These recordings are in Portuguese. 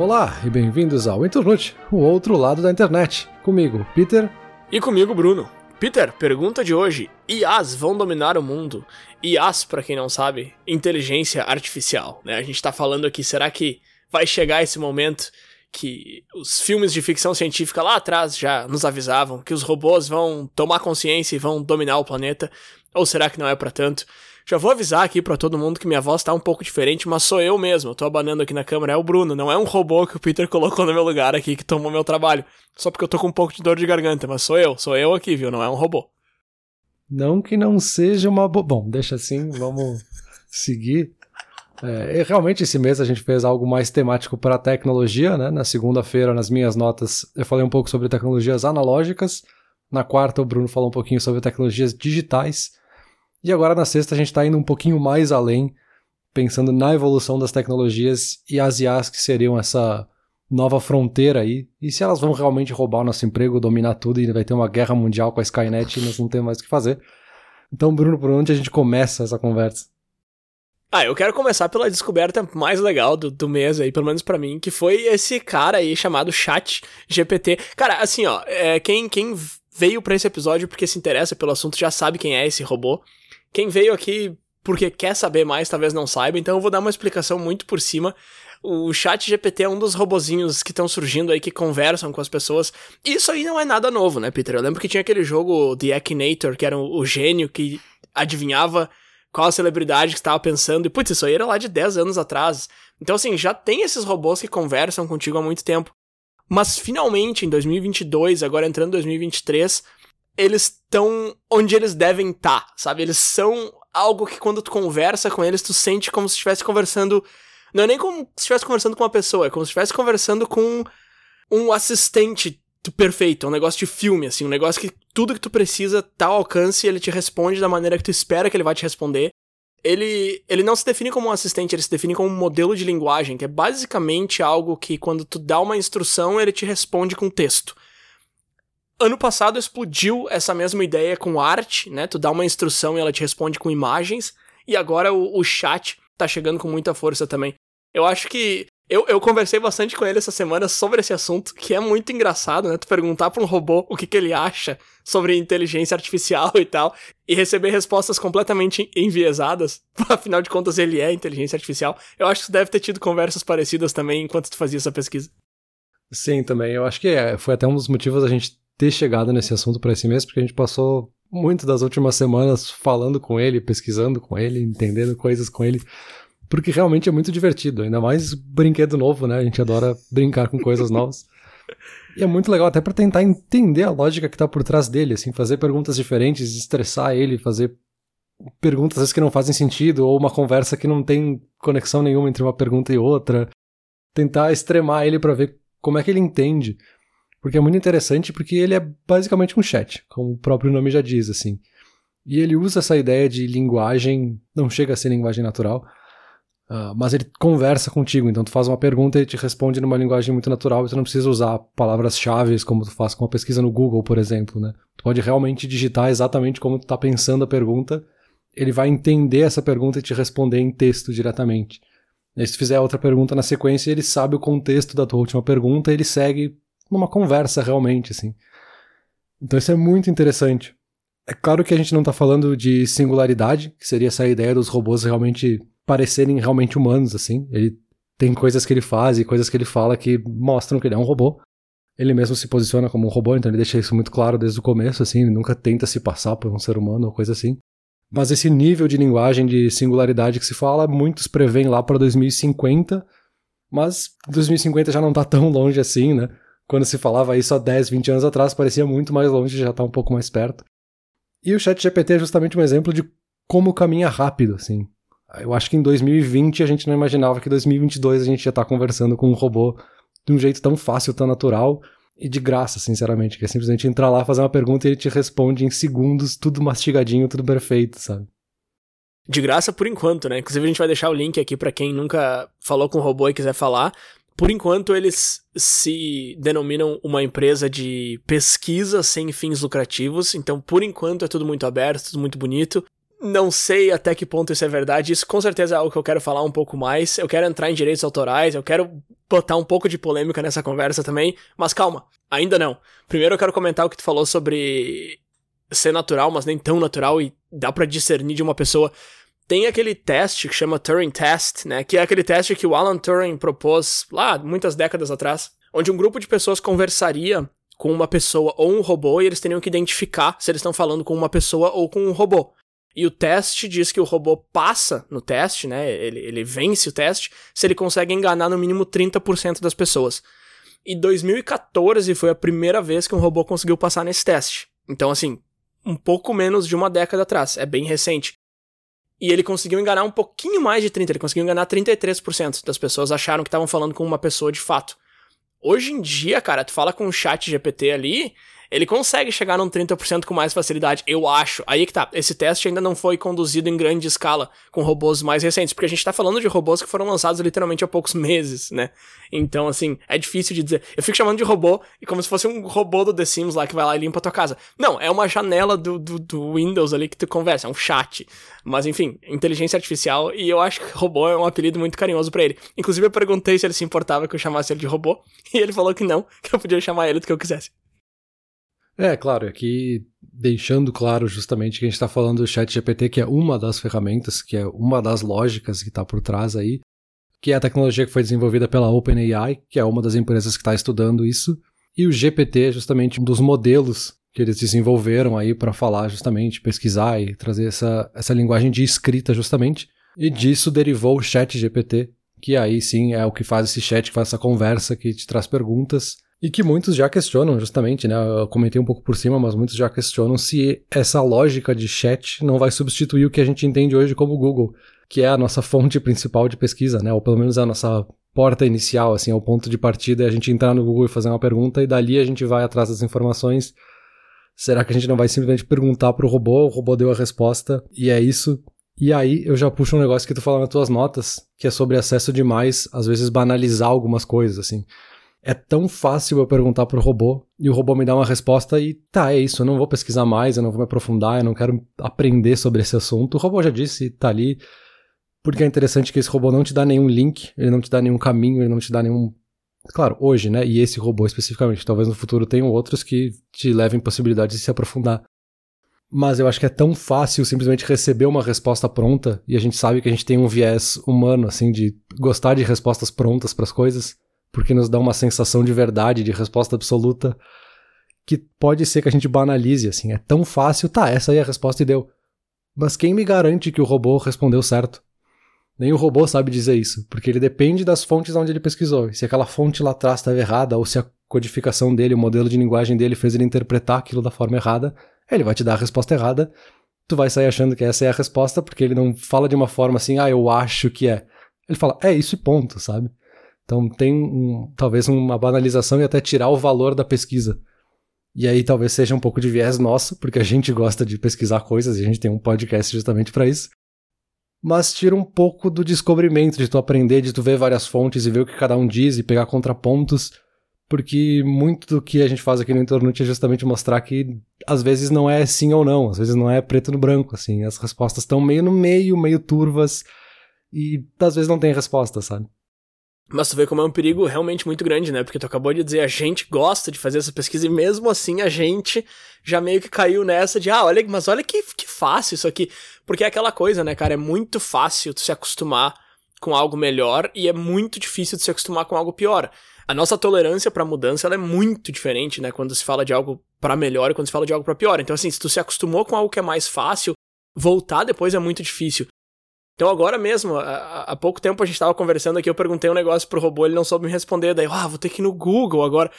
Olá e bem-vindos ao Internet, o outro lado da internet. Comigo, Peter. E comigo, Bruno. Peter, pergunta de hoje: IAs vão dominar o mundo? IAs, para quem não sabe, inteligência artificial. Né? A gente tá falando aqui, será que vai chegar esse momento que os filmes de ficção científica lá atrás já nos avisavam que os robôs vão tomar consciência e vão dominar o planeta? Ou será que não é para tanto? Já vou avisar aqui para todo mundo que minha voz tá um pouco diferente, mas sou eu mesmo. Eu tô abanando aqui na câmera, é o Bruno, não é um robô que o Peter colocou no meu lugar aqui que tomou meu trabalho. Só porque eu tô com um pouco de dor de garganta, mas sou eu, sou eu aqui, viu? Não é um robô. Não que não seja uma bo... Bom, deixa assim, vamos seguir. É, realmente esse mês a gente fez algo mais temático para tecnologia, né? Na segunda-feira, nas minhas notas, eu falei um pouco sobre tecnologias analógicas. Na quarta, o Bruno falou um pouquinho sobre tecnologias digitais. E agora na sexta a gente está indo um pouquinho mais além, pensando na evolução das tecnologias e as IAs que seriam essa nova fronteira aí. E se elas vão realmente roubar o nosso emprego, dominar tudo e vai ter uma guerra mundial com a Skynet e nós não temos mais o que fazer. Então, Bruno, por onde a gente começa essa conversa? Ah, eu quero começar pela descoberta mais legal do, do mês aí, pelo menos para mim, que foi esse cara aí chamado Chat GPT. Cara, assim, ó, é, quem, quem veio para esse episódio porque se interessa pelo assunto já sabe quem é esse robô. Quem veio aqui porque quer saber mais, talvez não saiba, então eu vou dar uma explicação muito por cima. O Chat GPT é um dos robozinhos que estão surgindo aí que conversam com as pessoas. Isso aí não é nada novo, né, Peter? Eu lembro que tinha aquele jogo The Akinator, que era o gênio que adivinhava qual a celebridade que estava pensando. E, putz, isso aí era lá de 10 anos atrás. Então, assim, já tem esses robôs que conversam contigo há muito tempo. Mas, finalmente, em 2022, agora entrando em 2023, eles estão onde eles devem estar, tá, sabe? Eles são algo que quando tu conversa com eles, tu sente como se estivesse conversando. Não é nem como se estivesse conversando com uma pessoa, é como se estivesse conversando com um assistente perfeito, um negócio de filme, assim, um negócio que tudo que tu precisa tá ao alcance ele te responde da maneira que tu espera que ele vai te responder. Ele, ele não se define como um assistente, ele se define como um modelo de linguagem, que é basicamente algo que quando tu dá uma instrução, ele te responde com texto. Ano passado explodiu essa mesma ideia com arte, né? Tu dá uma instrução e ela te responde com imagens. E agora o, o chat tá chegando com muita força também. Eu acho que. Eu, eu conversei bastante com ele essa semana sobre esse assunto, que é muito engraçado, né? Tu perguntar pra um robô o que, que ele acha sobre inteligência artificial e tal, e receber respostas completamente enviesadas. Afinal de contas, ele é inteligência artificial. Eu acho que tu deve ter tido conversas parecidas também enquanto tu fazia essa pesquisa. Sim, também. Eu acho que é, foi até um dos motivos a gente ter chegado nesse assunto para esse mês, porque a gente passou muito das últimas semanas falando com ele, pesquisando com ele, entendendo coisas com ele, porque realmente é muito divertido, ainda mais brinquedo novo, né? A gente adora brincar com coisas novas. E é muito legal até para tentar entender a lógica que tá por trás dele, assim, fazer perguntas diferentes, estressar ele, fazer perguntas às vezes que não fazem sentido, ou uma conversa que não tem conexão nenhuma entre uma pergunta e outra. Tentar extremar ele para ver como é que ele entende porque é muito interessante porque ele é basicamente um chat, como o próprio nome já diz, assim. E ele usa essa ideia de linguagem, não chega a ser linguagem natural, uh, mas ele conversa contigo, então tu faz uma pergunta e ele te responde numa linguagem muito natural, e tu não precisa usar palavras-chave como tu faz com uma pesquisa no Google, por exemplo, né? Tu pode realmente digitar exatamente como tu tá pensando a pergunta, ele vai entender essa pergunta e te responder em texto diretamente. E se tu fizer outra pergunta na sequência, ele sabe o contexto da tua última pergunta, ele segue numa conversa realmente, assim. Então isso é muito interessante. É claro que a gente não está falando de singularidade, que seria essa ideia dos robôs realmente parecerem realmente humanos, assim. Ele tem coisas que ele faz e coisas que ele fala que mostram que ele é um robô. Ele mesmo se posiciona como um robô, então ele deixa isso muito claro desde o começo, assim, ele nunca tenta se passar por um ser humano ou coisa assim. Mas esse nível de linguagem de singularidade que se fala, muitos preveem lá para 2050, mas 2050 já não está tão longe assim, né? Quando se falava isso há 10, 20 anos atrás, parecia muito mais longe, já está um pouco mais perto. E o Chat GPT é justamente um exemplo de como caminha rápido, assim. Eu acho que em 2020 a gente não imaginava que em 2022 a gente ia estar tá conversando com um robô de um jeito tão fácil, tão natural e de graça, sinceramente, que é simplesmente entrar lá, fazer uma pergunta e ele te responde em segundos, tudo mastigadinho, tudo perfeito, sabe? De graça por enquanto, né? Inclusive a gente vai deixar o link aqui para quem nunca falou com o robô e quiser falar. Por enquanto, eles se denominam uma empresa de pesquisa sem fins lucrativos, então por enquanto é tudo muito aberto, tudo muito bonito. não sei até que ponto isso é verdade. Isso com certeza é algo que eu quero falar um pouco mais. Eu quero entrar em direitos autorais, eu quero botar um pouco de polêmica nessa conversa também. Mas calma, ainda não. Primeiro eu quero comentar o que tu falou sobre ser natural, mas nem tão natural e dá para discernir de uma pessoa. Tem aquele teste que chama Turing Test, né? Que é aquele teste que o Alan Turing propôs lá muitas décadas atrás, onde um grupo de pessoas conversaria com uma pessoa ou um robô e eles teriam que identificar se eles estão falando com uma pessoa ou com um robô. E o teste diz que o robô passa no teste, né? Ele, ele vence o teste se ele consegue enganar no mínimo 30% das pessoas. E 2014 foi a primeira vez que um robô conseguiu passar nesse teste. Então, assim, um pouco menos de uma década atrás. É bem recente. E ele conseguiu enganar um pouquinho mais de 30%. Ele conseguiu enganar 33% das pessoas acharam que estavam falando com uma pessoa de fato. Hoje em dia, cara, tu fala com o chat GPT ali, ele consegue chegar num 30% com mais facilidade, eu acho. Aí que tá, esse teste ainda não foi conduzido em grande escala com robôs mais recentes, porque a gente tá falando de robôs que foram lançados literalmente há poucos meses, né? Então, assim, é difícil de dizer. Eu fico chamando de robô e como se fosse um robô do The Sims lá que vai lá e limpa a tua casa. Não, é uma janela do, do, do Windows ali que tu conversa, é um chat. Mas enfim, inteligência artificial e eu acho que robô é um apelido muito carinhoso para ele. Inclusive eu perguntei se ele se importava que eu chamasse ele de robô e ele falou que não, que eu podia chamar ele do que eu quisesse. É, claro, aqui deixando claro justamente que a gente está falando do chat GPT, que é uma das ferramentas, que é uma das lógicas que está por trás aí, que é a tecnologia que foi desenvolvida pela OpenAI, que é uma das empresas que está estudando isso, e o GPT é justamente um dos modelos que eles desenvolveram aí para falar justamente, pesquisar e trazer essa, essa linguagem de escrita justamente, e disso derivou o chat GPT, que aí sim é o que faz esse chat, que faz essa conversa, que te traz perguntas, e que muitos já questionam, justamente, né? Eu comentei um pouco por cima, mas muitos já questionam se essa lógica de chat não vai substituir o que a gente entende hoje como Google, que é a nossa fonte principal de pesquisa, né? Ou pelo menos a nossa porta inicial, assim, é o ponto de partida, é a gente entrar no Google e fazer uma pergunta e dali a gente vai atrás das informações. Será que a gente não vai simplesmente perguntar pro robô, o robô deu a resposta e é isso? E aí eu já puxo um negócio que tu fala nas tuas notas, que é sobre acesso demais, às vezes banalizar algumas coisas, assim é tão fácil eu perguntar pro robô e o robô me dá uma resposta e tá, é isso, eu não vou pesquisar mais, eu não vou me aprofundar, eu não quero aprender sobre esse assunto. O robô já disse, tá ali. Porque é interessante que esse robô não te dá nenhum link, ele não te dá nenhum caminho, ele não te dá nenhum. Claro, hoje, né? E esse robô especificamente. Talvez no futuro tenham outros que te levem possibilidade de se aprofundar. Mas eu acho que é tão fácil simplesmente receber uma resposta pronta, e a gente sabe que a gente tem um viés humano, assim, de gostar de respostas prontas para as coisas porque nos dá uma sensação de verdade, de resposta absoluta, que pode ser que a gente banalize, assim. É tão fácil, tá, essa aí é a resposta e deu. Mas quem me garante que o robô respondeu certo? Nem o robô sabe dizer isso, porque ele depende das fontes onde ele pesquisou. Se aquela fonte lá atrás estava errada, ou se a codificação dele, o modelo de linguagem dele fez ele interpretar aquilo da forma errada, ele vai te dar a resposta errada. Tu vai sair achando que essa é a resposta, porque ele não fala de uma forma assim, ah, eu acho que é. Ele fala, é isso e ponto, sabe? Então tem um, talvez uma banalização e até tirar o valor da pesquisa. E aí talvez seja um pouco de viés nosso, porque a gente gosta de pesquisar coisas e a gente tem um podcast justamente para isso. Mas tira um pouco do descobrimento, de tu aprender, de tu ver várias fontes e ver o que cada um diz e pegar contrapontos, porque muito do que a gente faz aqui no Internet é justamente mostrar que às vezes não é sim ou não, às vezes não é preto no branco, assim, as respostas estão meio no meio, meio turvas e às vezes não tem resposta, sabe? Mas tu vê como é um perigo realmente muito grande, né? Porque tu acabou de dizer, a gente gosta de fazer essa pesquisa e mesmo assim a gente já meio que caiu nessa de, ah, olha, mas olha que, que fácil isso aqui. Porque é aquela coisa, né, cara? É muito fácil tu se acostumar com algo melhor e é muito difícil de se acostumar com algo pior. A nossa tolerância para mudança ela é muito diferente, né? Quando se fala de algo para melhor e quando se fala de algo para pior. Então, assim, se tu se acostumou com algo que é mais fácil, voltar depois é muito difícil. Então agora mesmo, há, pouco tempo a gente tava conversando aqui, eu perguntei um negócio pro robô, ele não soube me responder, daí, ah, vou ter que ir no Google agora.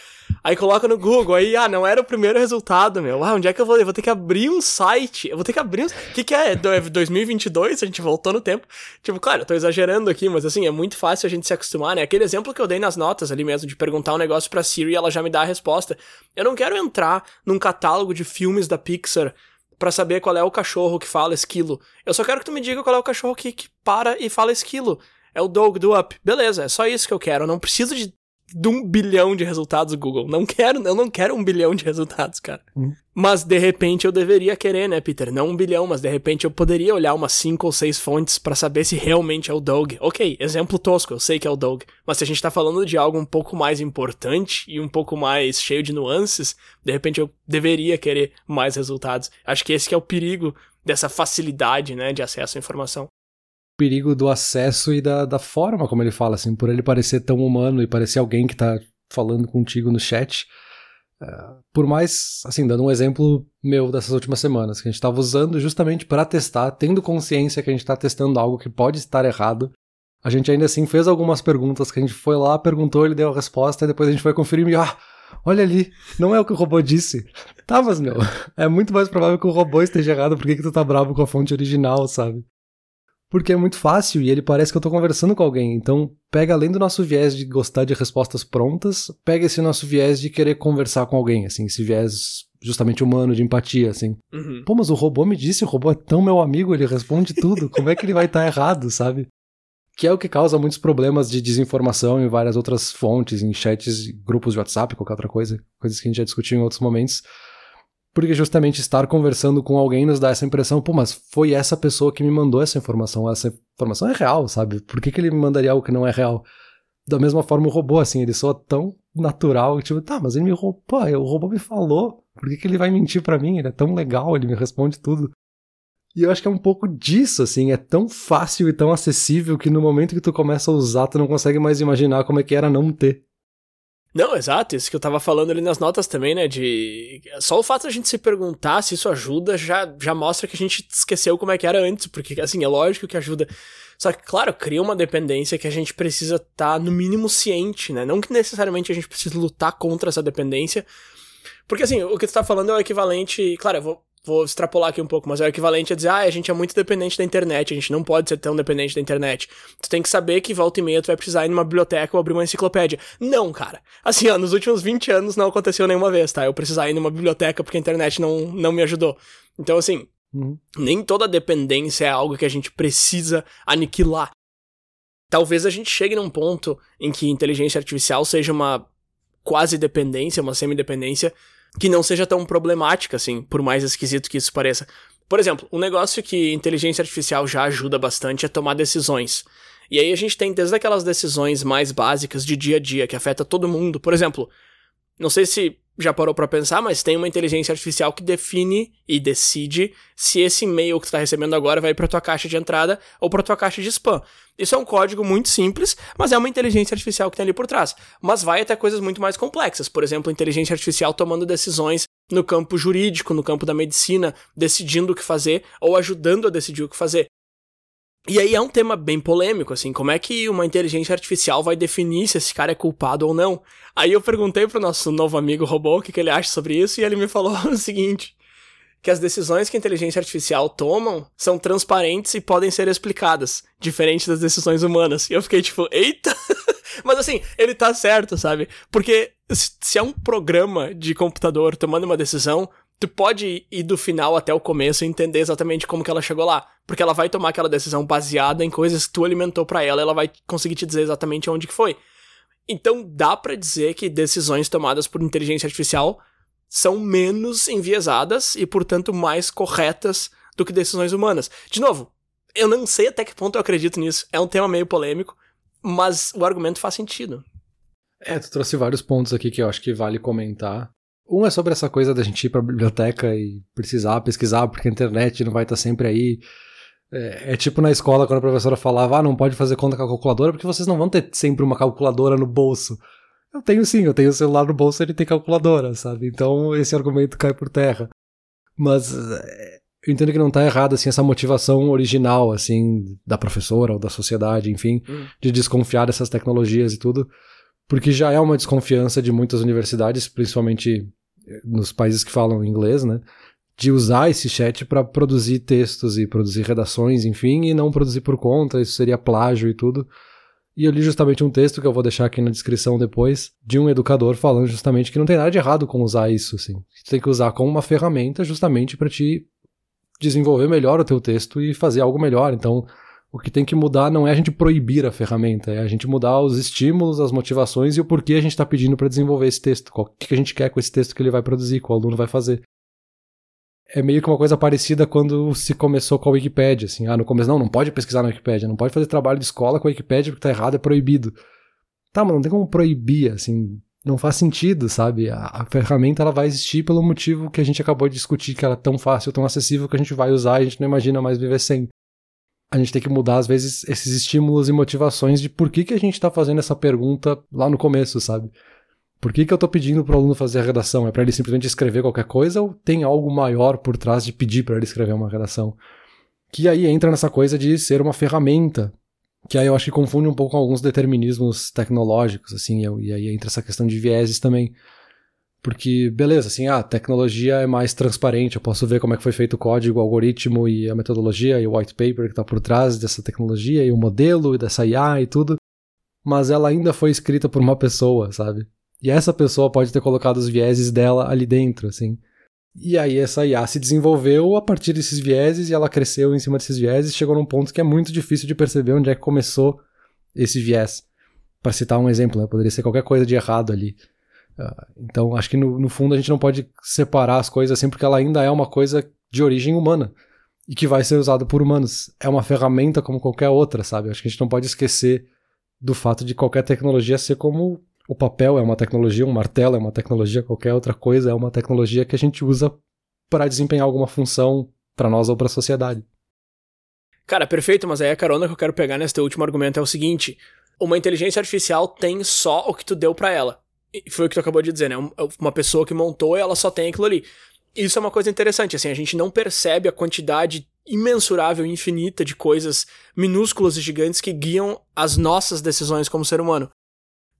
Aí coloca no Google, aí, ah, não era o primeiro resultado, meu. Ah, onde é que eu vou? Eu vou ter que abrir um site. Eu vou ter que abrir um... O que que é? 2022? É a gente voltou no tempo. Tipo, claro, eu tô exagerando aqui, mas assim, é muito fácil a gente se acostumar, né? Aquele exemplo que eu dei nas notas ali mesmo, de perguntar um negócio pra Siri e ela já me dá a resposta. Eu não quero entrar num catálogo de filmes da Pixar para saber qual é o cachorro que fala esquilo. Eu só quero que tu me diga qual é o cachorro que, que para e fala esquilo. É o dog do Up. Beleza, é só isso que eu quero. Eu não preciso de de um bilhão de resultados, Google. Não quero, eu não quero um bilhão de resultados, cara. Hum. Mas de repente eu deveria querer, né, Peter? Não um bilhão, mas de repente eu poderia olhar umas cinco ou seis fontes para saber se realmente é o Doug. Ok, exemplo tosco, eu sei que é o Doug. Mas se a gente tá falando de algo um pouco mais importante e um pouco mais cheio de nuances, de repente eu deveria querer mais resultados. Acho que esse que é o perigo dessa facilidade, né, de acesso à informação perigo do acesso e da, da forma como ele fala, assim, por ele parecer tão humano e parecer alguém que tá falando contigo no chat. Uh, por mais, assim, dando um exemplo meu dessas últimas semanas, que a gente estava usando justamente para testar, tendo consciência que a gente está testando algo que pode estar errado, a gente ainda assim fez algumas perguntas que a gente foi lá, perguntou, ele deu a resposta, e depois a gente foi conferir e, ah, olha ali, não é o que o robô disse. Tá, mas meu, é muito mais provável que o robô esteja errado, por que, que tu tá bravo com a fonte original, sabe? Porque é muito fácil e ele parece que eu tô conversando com alguém. Então, pega além do nosso viés de gostar de respostas prontas, pega esse nosso viés de querer conversar com alguém, assim, esse viés justamente humano, de empatia, assim. Uhum. Pô, mas o robô me disse, o robô é tão meu amigo, ele responde tudo, como é que ele vai estar tá errado, sabe? Que é o que causa muitos problemas de desinformação em várias outras fontes, em chats, grupos de WhatsApp, qualquer outra coisa, coisas que a gente já discutiu em outros momentos porque justamente estar conversando com alguém nos dá essa impressão, pô, mas foi essa pessoa que me mandou essa informação, essa informação é real, sabe? Por que, que ele me mandaria algo que não é real? Da mesma forma o robô, assim, ele soa tão natural, tipo, tá, mas ele me roubou, pô, o robô me falou, por que, que ele vai mentir para mim? Ele é tão legal, ele me responde tudo. E eu acho que é um pouco disso, assim, é tão fácil e tão acessível que no momento que tu começa a usar, tu não consegue mais imaginar como é que era não ter. Não, exato, isso que eu tava falando ali nas notas também, né, de... Só o fato de a gente se perguntar se isso ajuda já, já mostra que a gente esqueceu como é que era antes, porque, assim, é lógico que ajuda. Só que, claro, cria uma dependência que a gente precisa estar, tá, no mínimo, ciente, né? Não que necessariamente a gente precise lutar contra essa dependência, porque, assim, o que tu tá falando é o equivalente... Claro, eu vou vou extrapolar aqui um pouco, mas é o equivalente a dizer, ah, a gente é muito dependente da internet, a gente não pode ser tão dependente da internet. Tu tem que saber que volta e meia tu vai precisar ir numa biblioteca ou abrir uma enciclopédia. Não, cara. Assim, ó, nos últimos 20 anos não aconteceu nenhuma vez, tá? Eu precisar ir numa biblioteca porque a internet não, não me ajudou. Então, assim, uhum. nem toda dependência é algo que a gente precisa aniquilar. Talvez a gente chegue num ponto em que inteligência artificial seja uma quase dependência, uma semi-dependência, que não seja tão problemática, assim, por mais esquisito que isso pareça. Por exemplo, um negócio que inteligência artificial já ajuda bastante é tomar decisões. E aí a gente tem desde aquelas decisões mais básicas de dia a dia que afeta todo mundo. Por exemplo, não sei se já parou para pensar, mas tem uma inteligência artificial que define e decide se esse e-mail que tu tá recebendo agora vai para tua caixa de entrada ou para tua caixa de spam. Isso é um código muito simples, mas é uma inteligência artificial que tem ali por trás. Mas vai até coisas muito mais complexas, por exemplo, inteligência artificial tomando decisões no campo jurídico, no campo da medicina, decidindo o que fazer ou ajudando a decidir o que fazer. E aí é um tema bem polêmico, assim, como é que uma inteligência artificial vai definir se esse cara é culpado ou não? Aí eu perguntei pro nosso novo amigo robô o que, que ele acha sobre isso, e ele me falou o seguinte: que as decisões que a inteligência artificial tomam são transparentes e podem ser explicadas, diferente das decisões humanas. E eu fiquei tipo, eita! Mas assim, ele tá certo, sabe? Porque se é um programa de computador tomando uma decisão, tu pode ir do final até o começo e entender exatamente como que ela chegou lá. Porque ela vai tomar aquela decisão baseada em coisas que tu alimentou para ela, ela vai conseguir te dizer exatamente onde que foi. Então dá para dizer que decisões tomadas por inteligência artificial são menos enviesadas e, portanto, mais corretas do que decisões humanas. De novo, eu não sei até que ponto eu acredito nisso. É um tema meio polêmico, mas o argumento faz sentido. É, tu trouxe vários pontos aqui que eu acho que vale comentar. Um é sobre essa coisa da gente ir pra biblioteca e precisar pesquisar, porque a internet não vai estar sempre aí. É, é, tipo na escola quando a professora falava, ah, não pode fazer conta com a calculadora, porque vocês não vão ter sempre uma calculadora no bolso. Eu tenho sim, eu tenho o celular no bolso e ele tem calculadora, sabe? Então esse argumento cai por terra. Mas é, eu entendo que não tá errado, assim, essa motivação original, assim, da professora ou da sociedade, enfim, hum. de desconfiar dessas tecnologias e tudo. Porque já é uma desconfiança de muitas universidades, principalmente nos países que falam inglês, né? De usar esse chat para produzir textos e produzir redações, enfim, e não produzir por conta, isso seria plágio e tudo. E eu li justamente um texto que eu vou deixar aqui na descrição depois, de um educador falando justamente que não tem nada de errado com usar isso, assim. Tu tem que usar como uma ferramenta justamente para te desenvolver melhor o teu texto e fazer algo melhor. Então, O que tem que mudar não é a gente proibir a ferramenta, é a gente mudar os estímulos, as motivações e o porquê a gente está pedindo para desenvolver esse texto. O que a gente quer com esse texto que ele vai produzir, que o aluno vai fazer. É meio que uma coisa parecida quando se começou com a Wikipedia, assim, ah, no começo não, não pode pesquisar na Wikipedia, não pode fazer trabalho de escola com a Wikipedia porque tá errado, é proibido. Tá, mas não tem como proibir, assim, não faz sentido, sabe? A, a, ferramenta ela vai existir pelo motivo que a gente acabou de discutir, que ela é tão fácil, tão acessível que a gente vai usar e a gente não imagina mais viver sem a gente tem que mudar, às vezes, esses estímulos e motivações de por que, que a gente está fazendo essa pergunta lá no começo, sabe? Por que, que eu estou pedindo para o aluno fazer a redação? É para ele simplesmente escrever qualquer coisa ou tem algo maior por trás de pedir para ele escrever uma redação? Que aí entra nessa coisa de ser uma ferramenta, que aí eu acho que confunde um pouco com alguns determinismos tecnológicos, assim, e aí entra essa questão de vieses também. Porque, beleza, assim, a tecnologia é mais transparente, eu posso ver como é que foi feito o código, o algoritmo e a metodologia e o white paper que está por trás dessa tecnologia e o modelo e dessa IA e tudo, mas ela ainda foi escrita por uma pessoa, sabe? E essa pessoa pode ter colocado os vieses dela ali dentro, assim. E aí essa IA se desenvolveu a partir desses vieses e ela cresceu em cima desses vieses, chegou num ponto que é muito difícil de perceber onde é que começou esse viés. Para citar um exemplo, né? poderia ser qualquer coisa de errado ali. Ah, então, acho que no, no, fundo a gente não pode separar as coisas assim, porque ela ainda é uma coisa de origem humana e que vai ser usada por humanos. É uma ferramenta como qualquer outra, sabe? Acho que a gente não pode esquecer do fato de qualquer tecnologia ser como o papel é uma tecnologia, um martelo é uma tecnologia, qualquer outra coisa é uma tecnologia que a gente usa para desempenhar alguma função para nós ou para a sociedade. Cara, perfeito, mas aí a carona que eu quero pegar nesse teu último argumento é o seguinte: uma inteligência artificial tem só o que tu deu para ela foi o que tu acabou de dizer, né? É uma pessoa que montou e ela só tem aquilo ali. Isso é uma coisa interessante, assim, a gente não percebe a quantidade imensurável, infinita de coisas minúsculas e gigantes que guiam as nossas decisões como ser humano.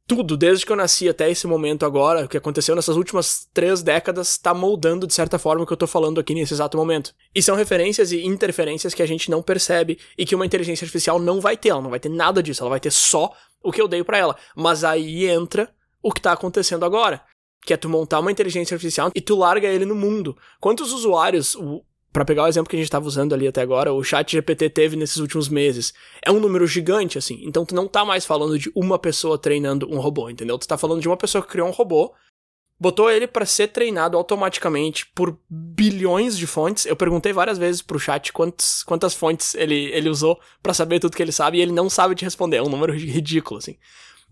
Tudo, desde que eu nasci até esse momento agora, o que aconteceu nessas últimas três décadas, está moldando de certa forma o que eu tô falando aqui nesse exato momento. E são referências e interferências que a gente não percebe e que uma inteligência artificial não vai ter, ela não vai ter nada disso, ela vai ter só o que eu dei para ela. Mas aí entra o que tá acontecendo agora. Que é tu montar uma inteligência artificial e tu larga ele no mundo. Quantos usuários, para pegar o exemplo que a gente estava usando ali até agora, o chat GPT teve nesses últimos meses? É um número gigante, assim. Então tu não tá mais falando de uma pessoa treinando um robô, entendeu? Tu tá falando de uma pessoa que criou um robô, botou ele para ser treinado automaticamente por bilhões de fontes. Eu perguntei várias vezes pro chat quantos, quantas fontes ele, ele usou para saber tudo que ele sabe e ele não sabe te responder. É um número ridículo, assim.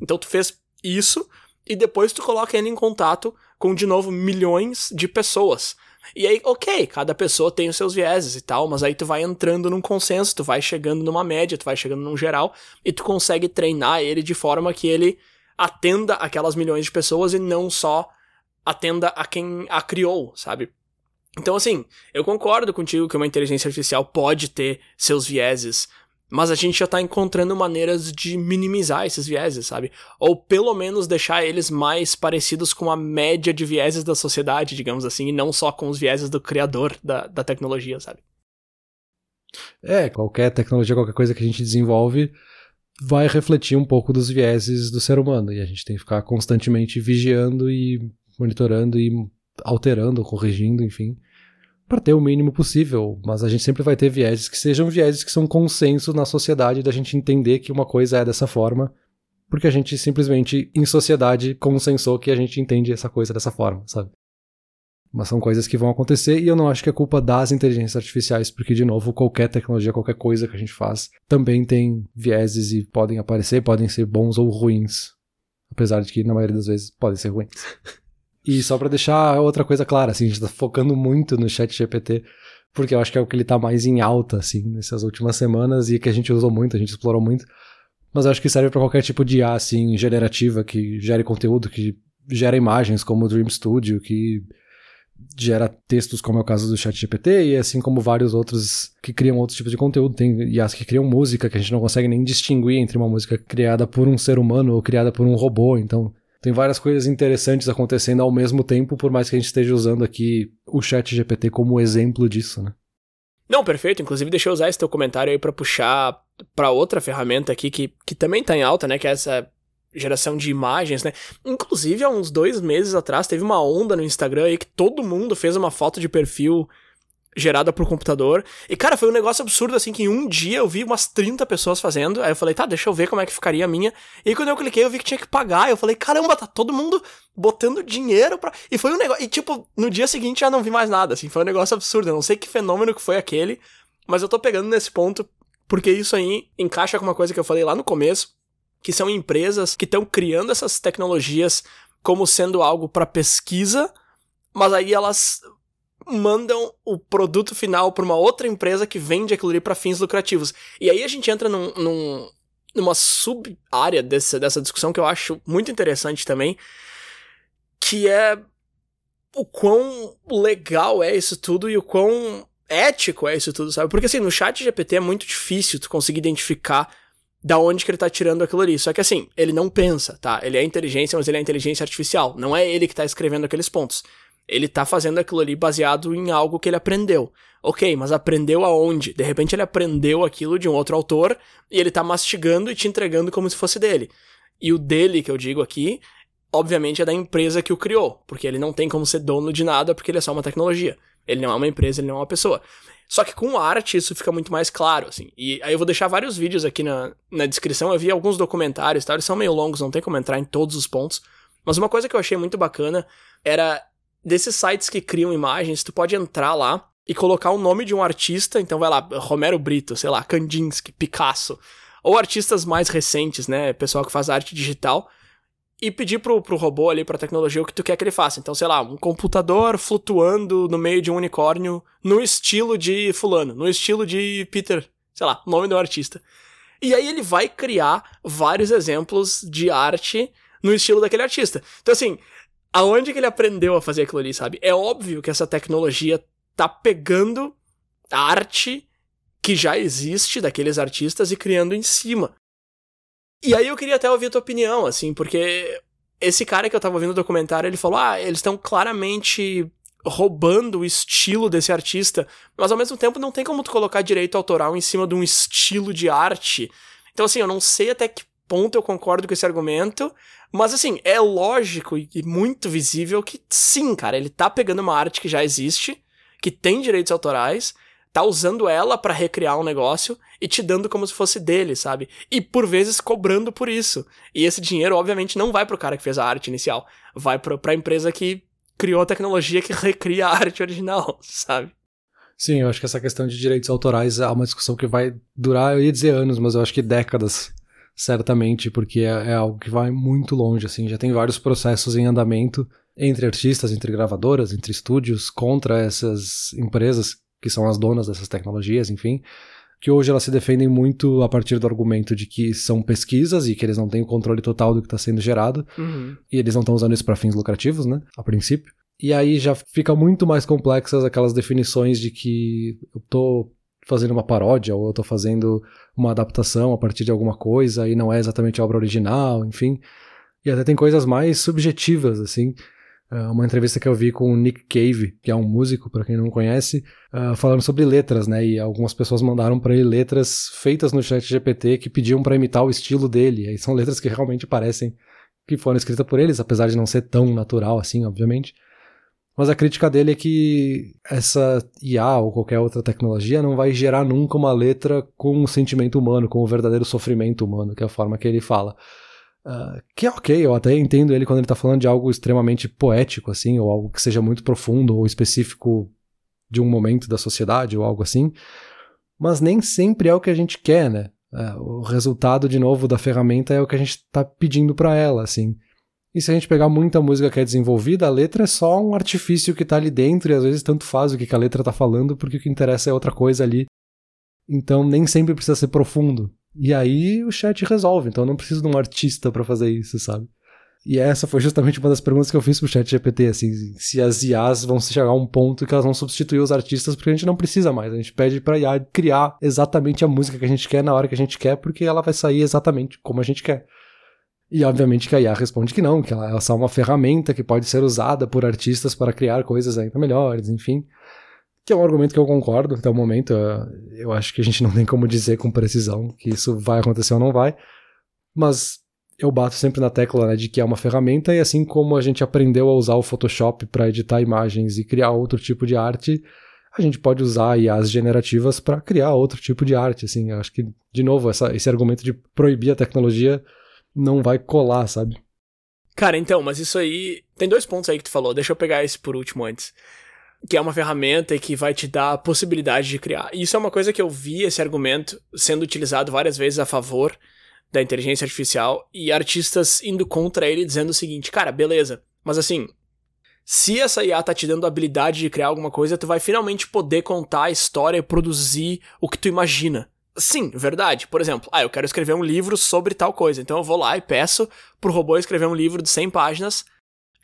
Então tu fez isso e depois tu coloca ele em contato com, de novo, milhões de pessoas. E aí, ok, cada pessoa tem os seus vieses e tal, mas aí tu vai entrando num consenso, tu vai chegando numa média, tu vai chegando num geral, e tu consegue treinar ele de forma que ele atenda aquelas milhões de pessoas e não só atenda a quem a criou, sabe? Então, assim, eu concordo contigo que uma inteligência artificial pode ter seus vieses, mas a gente já tá encontrando maneiras de minimizar esses vieses, sabe? Ou pelo menos deixar eles mais parecidos com a média de vieses da sociedade, digamos assim, e não só com os vieses do criador da, da tecnologia, sabe? É, qualquer tecnologia, qualquer coisa que a gente desenvolve vai refletir um pouco dos vieses do ser humano. E a gente tem que ficar constantemente vigiando e monitorando e alterando, corrigindo, enfim para ter o mínimo possível, mas a gente sempre vai ter vieses que sejam vieses que são consenso na sociedade da gente entender que uma coisa é dessa forma, porque a gente simplesmente em sociedade consensou que a gente entende essa coisa dessa forma, sabe? Mas são coisas que vão acontecer e eu não acho que é culpa das inteligências artificiais, porque, de novo, qualquer tecnologia, qualquer coisa que a gente faz também tem vieses e podem aparecer, podem ser bons ou ruins. Apesar de que, na maioria das vezes, podem ser ruins. E só para deixar outra coisa clara, assim, a gente tá focando muito no chat GPT, porque eu acho que é o que ele tá mais em alta, assim, nessas últimas semanas e que a gente usou muito, a gente explorou muito. Mas eu acho que serve para qualquer tipo de IA, assim, generativa, que gere conteúdo, que gera imagens, como o Dream Studio, que gera textos, como é o caso do chat GPT, e assim como vários outros que criam outros tipos de conteúdo. Tem IAs que criam música, que a gente não consegue nem distinguir entre uma música criada por um ser humano ou criada por um robô, então tem várias coisas interessantes acontecendo ao mesmo tempo, por mais que a gente esteja usando aqui o chat GPT como exemplo disso, né? Não, perfeito. Inclusive, deixa eu usar esse teu comentário aí para puxar para outra ferramenta aqui que, que também tá em alta, né? Que é essa geração de imagens, né? Inclusive, há uns dois meses atrás, teve uma onda no Instagram aí que todo mundo fez uma foto de perfil gerada por computador. E, cara, foi um negócio absurdo, assim, que em um dia eu vi umas 30 pessoas fazendo. Aí eu falei, tá, deixa eu ver como é que ficaria a minha. E quando eu cliquei, eu vi que tinha que pagar. Eu falei, caramba, tá todo mundo botando dinheiro pra. E foi um negócio. E, tipo, no dia seguinte já não vi mais nada, assim. Foi um negócio absurdo. Eu não sei que fenômeno que foi aquele. Mas eu tô pegando nesse ponto porque isso aí encaixa com uma coisa que eu falei lá no começo, que são empresas que estão criando essas tecnologias como sendo algo para pesquisa, mas aí elas mandam o produto final para uma outra empresa que vende aquilo ali para fins lucrativos. E aí a gente entra num, num, numa sub-área dessa, dessa discussão que eu acho muito interessante também, que é o quão legal é isso tudo e o quão ético é isso tudo, sabe? Porque assim, no chat GPT é muito difícil tu conseguir identificar da onde que ele tá tirando aquilo ali. Só que assim, ele não pensa, tá? Ele é inteligência, mas ele é inteligência artificial. Não é ele que tá escrevendo aqueles pontos. Ele tá fazendo aquilo ali baseado em algo que ele aprendeu. Ok, mas aprendeu aonde? De repente ele aprendeu aquilo de um outro autor e ele tá mastigando e te entregando como se fosse dele. E o dele, que eu digo aqui, obviamente é da empresa que o criou, porque ele não tem como ser dono de nada porque ele é só uma tecnologia. Ele não é uma empresa, ele não é uma pessoa. Só que com arte isso fica muito mais claro, assim. E aí eu vou deixar vários vídeos aqui na, na descrição. Eu vi alguns documentários, tá? Eles são meio longos, não tem como entrar em todos os pontos. Mas uma coisa que eu achei muito bacana era desses sites que criam imagens, tu pode entrar lá e colocar o nome de um artista, então vai lá, Romero Brito, sei lá, Kandinsky, Picasso, ou artistas mais recentes, né, pessoal que faz arte digital, e pedir pro, pro robô ali, pra tecnologia, o que tu quer que ele faça. Então, sei lá, um computador flutuando no meio de um unicórnio no estilo de fulano, no estilo de Peter, sei lá, nome do artista. E aí ele vai criar vários exemplos de arte no estilo daquele artista. Então, assim, aonde que ele aprendeu a fazer aquilo ali, sabe? É óbvio que essa tecnologia tá pegando a arte que já existe daqueles artistas e criando em cima. E aí eu queria até ouvir a tua opinião, assim, porque esse cara que eu tava ouvindo o documentário, ele falou: ah, eles estão claramente roubando o estilo desse artista, mas ao mesmo tempo não tem como tu colocar direito autoral em cima de um estilo de arte. Então, assim, eu não sei até que ponto eu concordo com esse argumento, mas assim, é lógico e muito visível que sim, cara, ele tá pegando uma arte que já existe, que tem direitos autorais, tá usando ela para recriar um negócio e te dando como se fosse dele, sabe? E por vezes cobrando por isso. E esse dinheiro, obviamente, não vai pro cara que fez a arte inicial, vai pro, pra empresa que criou a tecnologia que recria a arte original, sabe? Sim, eu acho que essa questão de direitos autorais é uma discussão que vai durar, eu ia dizer anos, mas eu acho que décadas certamente, porque é, é, algo que vai muito longe, assim, já tem vários processos em andamento entre artistas, entre gravadoras, entre estúdios, contra essas empresas que são as donas dessas tecnologias, enfim, que hoje elas se defendem muito a partir do argumento de que são pesquisas e que eles não têm o controle total do que está sendo gerado, uhum. e eles não estão usando isso para fins lucrativos, né, a princípio. E aí já fica muito mais complexas aquelas definições de que eu tô fazendo uma paródia ou eu tô fazendo uma adaptação a partir de alguma coisa e não é exatamente a obra original, enfim. E até tem coisas mais subjetivas, assim. Uh, uma entrevista que eu vi com o Nick Cave, que é um músico, para quem não conhece, uh, falando sobre letras, né? E algumas pessoas mandaram para ele letras feitas no chat GPT que pediam para imitar o estilo dele. E são letras que realmente parecem que foram escritas por eles, apesar de não ser tão natural assim, obviamente. Mas a crítica dele é que essa IA ou qualquer outra tecnologia não vai gerar nunca uma letra com um sentimento humano, com o verdadeiro sofrimento humano, que é a forma que ele fala. Uh, que é ok, eu até entendo ele quando ele está falando de algo extremamente poético, assim, ou algo que seja muito profundo ou específico de um momento da sociedade ou algo assim. Mas nem sempre é o que a gente quer, né? Uh, o resultado, de novo, da ferramenta é o que a gente está pedindo para ela, assim. E se a gente pegar muita música que é desenvolvida, a letra é só um artifício que tá ali dentro e às vezes tanto faz o que a letra tá falando, porque o que interessa é outra coisa ali. Então nem sempre precisa ser profundo. E aí o chat resolve, então eu não preciso de um artista para fazer isso, sabe? E essa foi justamente uma das perguntas que eu fiz pro chat GPT, assim, se as IAs vão chegar a um ponto que elas vão substituir os artistas, porque a gente não precisa mais. A gente pede pra IA criar exatamente a música que a gente quer na hora que a gente quer, porque ela vai sair exatamente como a gente quer. E obviamente que a IA responde que não, que ela é só uma ferramenta que pode ser usada por artistas para criar coisas ainda melhores, enfim. Que é um argumento que eu concordo até o momento. Eu acho que a gente não tem como dizer com precisão que isso vai acontecer ou não vai. Mas eu bato sempre na tecla né, de que é uma ferramenta, e assim como a gente aprendeu a usar o Photoshop para editar imagens e criar outro tipo de arte, a gente pode usar IAs generativas para criar outro tipo de arte, assim. Eu acho que, de novo, essa, esse argumento de proibir a tecnologia não vai colar, sabe? Cara, então, mas isso aí. Tem dois pontos aí que tu falou. Deixa eu pegar esse por último antes. Que é uma ferramenta que vai te dar a possibilidade de criar. Isso é uma coisa que eu vi esse argumento sendo utilizado várias vezes a favor da inteligência artificial e artistas indo contra ele dizendo o seguinte: cara, beleza, mas assim, se essa IA tá te dando a habilidade de criar alguma coisa, tu vai finalmente poder contar a história e produzir o que tu imagina. Sim, verdade. Por exemplo, ah, eu quero escrever um livro sobre tal coisa. Então eu vou lá e peço pro robô escrever um livro de 100 páginas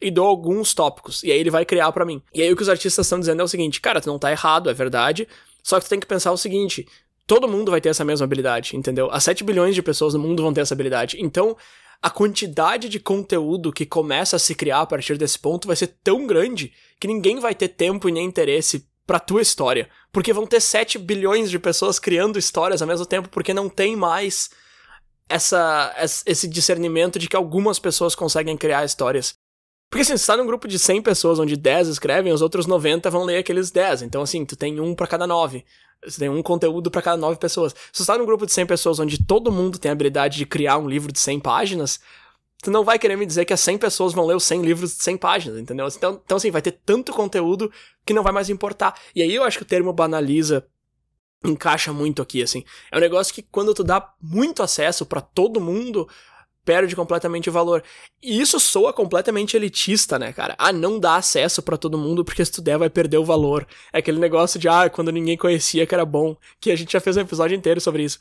e dou alguns tópicos. E aí ele vai criar para mim. E aí o que os artistas estão dizendo é o seguinte: cara, tu não tá errado, é verdade. Só que tu tem que pensar o seguinte: todo mundo vai ter essa mesma habilidade, entendeu? As 7 bilhões de pessoas no mundo vão ter essa habilidade. Então, a quantidade de conteúdo que começa a se criar a partir desse ponto vai ser tão grande que ninguém vai ter tempo e nem interesse pra tua história. Porque vão ter 7 bilhões de pessoas criando histórias ao mesmo tempo, porque não tem mais essa, esse discernimento de que algumas pessoas conseguem criar histórias. Porque assim, você tá num grupo de 100 pessoas onde 10 escrevem, os outros 90 vão ler aqueles 10. Então assim, tu tem um para cada 9. Você tem um conteúdo para cada 9 pessoas. Se você tá num grupo de 100 pessoas onde todo mundo tem a habilidade de criar um livro de 100 páginas, tu não vai querer me dizer que as 100 pessoas vão ler os 100 livros de 100 páginas, entendeu? Então, então assim, vai ter tanto conteúdo que não vai mais importar. E aí eu acho que o termo banaliza encaixa muito aqui, assim. É um negócio que quando tu dá muito acesso para todo mundo, perde completamente o valor. E isso soa completamente elitista, né, cara? Ah, não dá acesso para todo mundo porque se tu der vai perder o valor. É aquele negócio de, ah, quando ninguém conhecia que era bom, que a gente já fez um episódio inteiro sobre isso.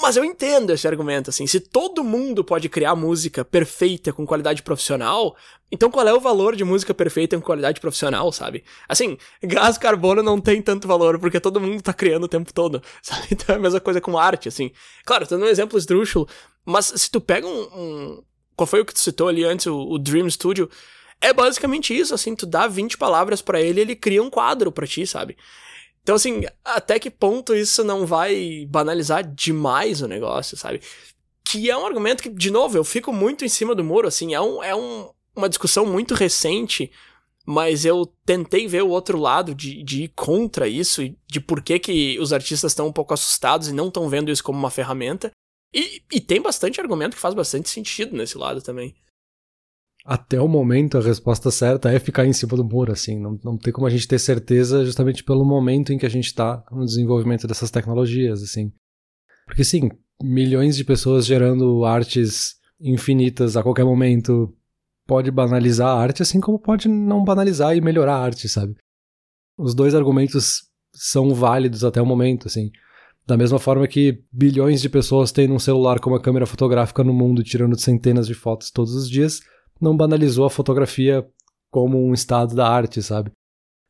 Mas eu entendo esse argumento, assim, se todo mundo pode criar música perfeita com qualidade profissional, então qual é o valor de música perfeita com qualidade profissional, sabe? Assim, gás carbono não tem tanto valor, porque todo mundo tá criando o tempo todo, sabe? Então é a mesma coisa com arte, assim. Claro, tô dando um exemplo esdrúxulo, mas se tu pega um, um... Qual foi o que tu citou ali antes, o, o Dream Studio? É basicamente isso, assim, tu dá 20 palavras para ele, ele cria um quadro para ti, sabe? Então, assim, até que ponto isso não vai banalizar demais o negócio, sabe? Que é um argumento que, de novo, eu fico muito em cima do muro, assim, é, um, é um, uma discussão muito recente, mas eu tentei ver o outro lado de, de ir contra isso e de por que, que os artistas estão um pouco assustados e não estão vendo isso como uma ferramenta. E, e tem bastante argumento que faz bastante sentido nesse lado também até o momento a resposta certa é ficar em cima do muro, assim, não, não tem como a gente ter certeza justamente pelo momento em que a gente está no desenvolvimento dessas tecnologias, assim. Porque sim, milhões de pessoas gerando artes infinitas a qualquer momento pode banalizar a arte, assim como pode não banalizar e melhorar a arte, sabe? Os dois argumentos são válidos até o momento, assim. Da mesma forma que bilhões de pessoas têm um celular com uma câmera fotográfica no mundo tirando centenas de fotos todos os dias, não banalizou a fotografia como um estado da arte, sabe?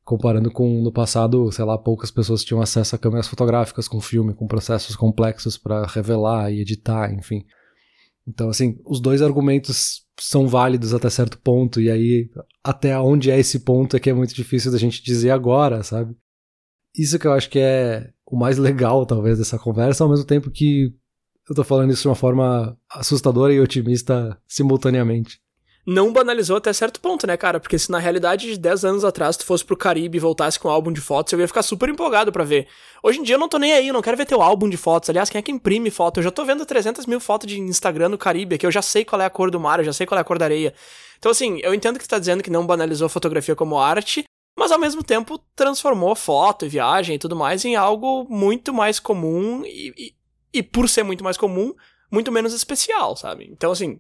Comparando com no passado, sei lá, poucas pessoas tinham acesso a câmeras fotográficas com filme, com processos complexos para revelar e editar, enfim. Então, assim, os dois argumentos são válidos até certo ponto, e aí, até onde é esse ponto é que é muito difícil da gente dizer agora, sabe? Isso que eu acho que é o mais legal, talvez, dessa conversa, ao mesmo tempo que eu tô falando isso de uma forma assustadora e otimista simultaneamente não banalizou até certo ponto, né, cara? Porque se na realidade de 10 anos atrás tu fosse pro Caribe e voltasse com um álbum de fotos, eu ia ficar super empolgado para ver. Hoje em dia eu não tô nem aí, não quero ver teu álbum de fotos. Aliás, quem é que imprime foto? Eu já tô vendo 300 mil fotos de Instagram no Caribe, que eu já sei qual é a cor do mar, eu já sei qual é a cor da areia. Então, assim, eu entendo que tu tá dizendo que não banalizou fotografia como arte, mas ao mesmo tempo transformou foto e viagem e tudo mais em algo muito mais comum e, e, e por ser muito mais comum, muito menos especial, sabe? Então, assim,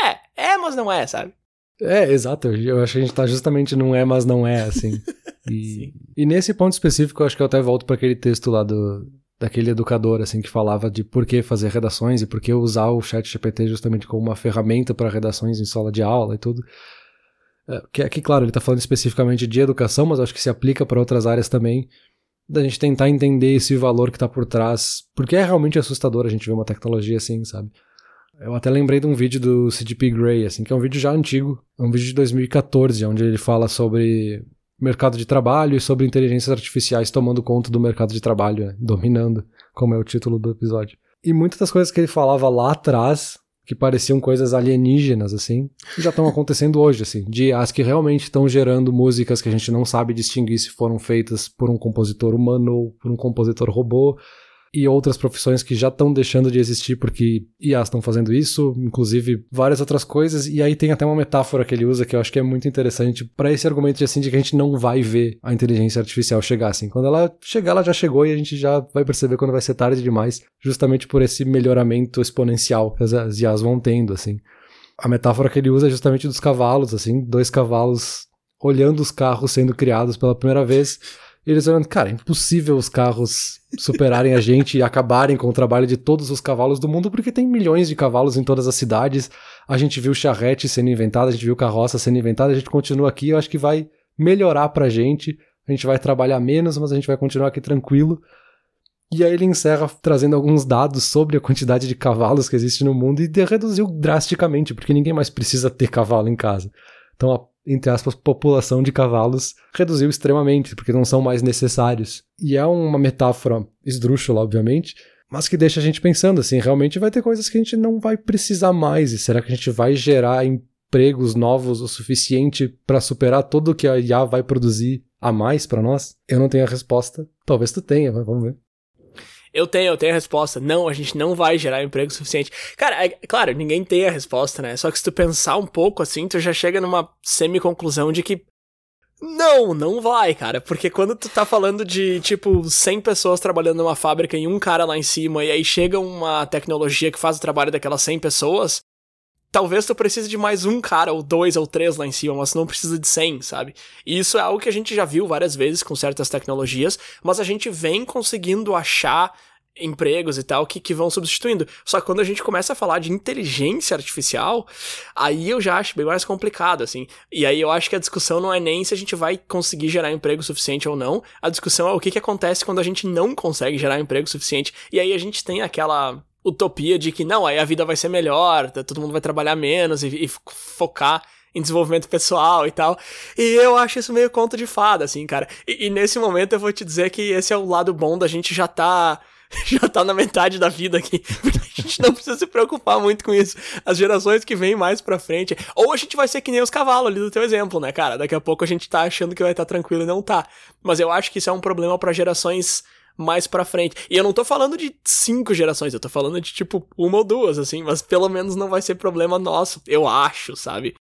é, é, mas não é, sabe? É, exato. Eu acho que a gente tá justamente não é, mas não é, assim. E, e nesse ponto específico, eu acho que eu até volto para aquele texto lá do, daquele educador, assim, que falava de por que fazer redações e por que usar o chat GPT justamente como uma ferramenta para redações em sala de aula e tudo. É, que, que, claro, ele tá falando especificamente de educação, mas acho que se aplica para outras áreas também, da gente tentar entender esse valor que tá por trás, porque é realmente assustador a gente ver uma tecnologia assim, sabe? Eu até lembrei de um vídeo do CDP Grey, assim, que é um vídeo já antigo, é um vídeo de 2014, onde ele fala sobre mercado de trabalho e sobre inteligências artificiais tomando conta do mercado de trabalho, é, dominando, como é o título do episódio. E muitas das coisas que ele falava lá atrás que pareciam coisas alienígenas, assim, já estão acontecendo hoje, assim, de as que realmente estão gerando músicas que a gente não sabe distinguir se foram feitas por um compositor humano ou por um compositor robô, e outras profissões que já estão deixando de existir porque IAs estão fazendo isso, inclusive várias outras coisas, e aí tem até uma metáfora que ele usa que eu acho que é muito interessante para esse argumento de, assim, de que a gente não vai ver a inteligência artificial chegar assim. Quando ela chegar, ela já chegou e a gente já vai perceber quando vai ser tarde demais, justamente por esse melhoramento exponencial que as IAs vão tendo, assim. A metáfora que ele usa é justamente dos cavalos, assim, dois cavalos olhando os carros sendo criados pela primeira vez eles olhando, cara, é impossível os carros superarem a gente e acabarem com o trabalho de todos os cavalos do mundo, porque tem milhões de cavalos em todas as cidades. A gente viu charrete sendo inventada, a gente viu carroça sendo inventada, a gente continua aqui, eu acho que vai melhorar pra gente. A gente vai trabalhar menos, mas a gente vai continuar aqui tranquilo. E aí ele encerra trazendo alguns dados sobre a quantidade de cavalos que existe no mundo e reduziu drasticamente, porque ninguém mais precisa ter cavalo em casa. Então a entre aspas, população de cavalos reduziu extremamente, porque não são mais necessários. E é uma metáfora esdrúxula, obviamente, mas que deixa a gente pensando assim, realmente vai ter coisas que a gente não vai precisar mais, e será que a gente vai gerar empregos novos o suficiente para superar tudo que a IA vai produzir a mais para nós? Eu não tenho a resposta, talvez tu tenha, mas vamos ver. Eu tenho, eu tenho a resposta. Não, a gente não vai gerar emprego suficiente. Cara, é, claro, ninguém tem a resposta, né? Só que se tu pensar um pouco assim, tu já chega numa semi-conclusão de que não, não vai, cara. Porque quando tu tá falando de, tipo, 100 pessoas trabalhando numa fábrica e um cara lá em cima, e aí chega uma tecnologia que faz o trabalho daquelas 100 pessoas, talvez tu precise de mais um cara, ou dois, ou três lá em cima, mas não precisa de 100, sabe? E isso é algo que a gente já viu várias vezes com certas tecnologias, mas a gente vem conseguindo achar empregos e tal que, que vão substituindo. Só que quando a gente começa a falar de inteligência artificial, aí eu já acho bem mais complicado, assim. E aí eu acho que a discussão não é nem se a gente vai conseguir gerar emprego suficiente ou não, a discussão é o que, que acontece quando a gente não consegue gerar emprego suficiente. E aí a gente tem aquela utopia de que não, aí a vida vai ser melhor, todo mundo vai trabalhar menos e, e focar em desenvolvimento pessoal e tal. E eu acho isso meio conto de fada, assim, cara. E, e, nesse momento eu vou te dizer que esse é o lado bom da gente já tá. Já tá na metade da vida aqui. A gente não precisa se preocupar muito com isso. As gerações que vêm mais pra frente. Ou a gente vai ser que nem os cavalos ali do teu exemplo, né, cara? Daqui a pouco a gente tá achando que vai estar tá tranquilo e não tá. Mas eu acho que isso é um problema para gerações mais pra frente. E eu não tô falando de cinco gerações, eu tô falando de tipo uma ou duas, assim, mas pelo menos não vai ser problema nosso, eu acho, sabe?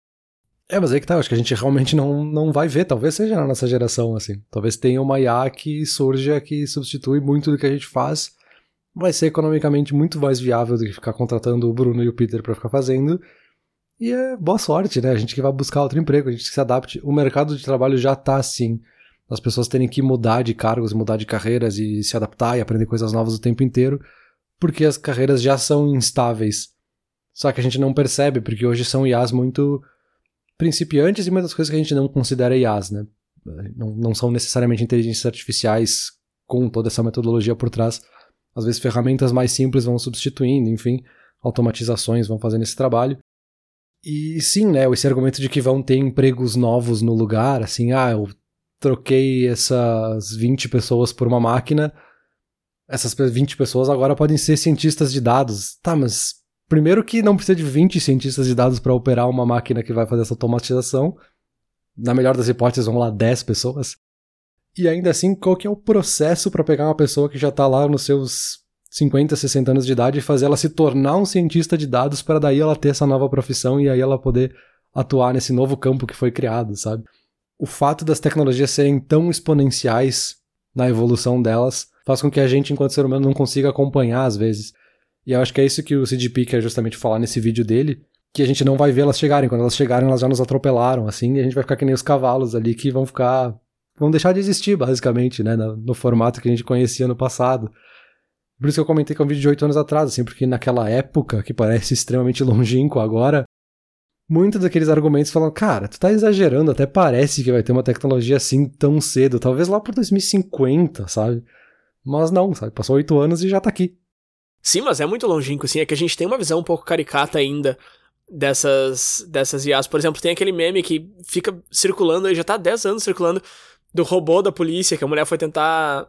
É, mas aí que tá, acho que a gente realmente não, não vai ver, talvez seja na nossa geração, assim. Talvez tenha uma IA que surja que substitui muito do que a gente faz, vai ser economicamente muito mais viável do que ficar contratando o Bruno e o Peter para ficar fazendo. E é boa sorte, né? A gente que vai buscar outro emprego, a gente que se adapte. O mercado de trabalho já tá assim as pessoas terem que mudar de cargos, mudar de carreiras e se adaptar e aprender coisas novas o tempo inteiro, porque as carreiras já são instáveis. Só que a gente não percebe, porque hoje são IAs muito principiantes e muitas coisas que a gente não considera IAs, né? Não, não são necessariamente inteligências artificiais com toda essa metodologia por trás. Às vezes ferramentas mais simples vão substituindo, enfim, automatizações vão fazendo esse trabalho. E sim, né, esse argumento de que vão ter empregos novos no lugar, assim, ah, eu troquei essas 20 pessoas por uma máquina, essas 20 pessoas agora podem ser cientistas de dados. Tá, mas primeiro que não precisa de 20 cientistas de dados para operar uma máquina que vai fazer essa automatização. Na melhor das hipóteses, vão lá 10 pessoas. E ainda assim, qual que é o processo para pegar uma pessoa que já está lá nos seus 50, 60 anos de idade e fazer ela se tornar um cientista de dados para daí ela ter essa nova profissão e aí ela poder atuar nesse novo campo que foi criado, sabe? O fato das tecnologias serem tão exponenciais na evolução delas faz com que a gente, enquanto ser humano, não consiga acompanhar às vezes. E eu acho que é isso que o CDP quer justamente falar nesse vídeo dele, que a gente não vai ver elas chegarem. Quando elas chegarem, elas já nos atropelaram, assim, e a gente vai ficar que nem os cavalos ali que vão ficar. vão deixar de existir, basicamente, né? No, no formato que a gente conhecia no passado. Por isso que eu comentei que é um vídeo de oito anos atrás, assim, porque naquela época, que parece extremamente longínquo agora, muitos daqueles argumentos falam, cara, tu tá exagerando, até parece que vai ter uma tecnologia assim tão cedo, talvez lá por 2050, sabe? Mas não, sabe? Passou oito anos e já tá aqui. Sim, mas é muito longínquo, assim, é que a gente tem uma visão um pouco caricata ainda dessas, dessas IAs. Por exemplo, tem aquele meme que fica circulando aí, já tá há 10 anos circulando, do robô da polícia, que a mulher foi tentar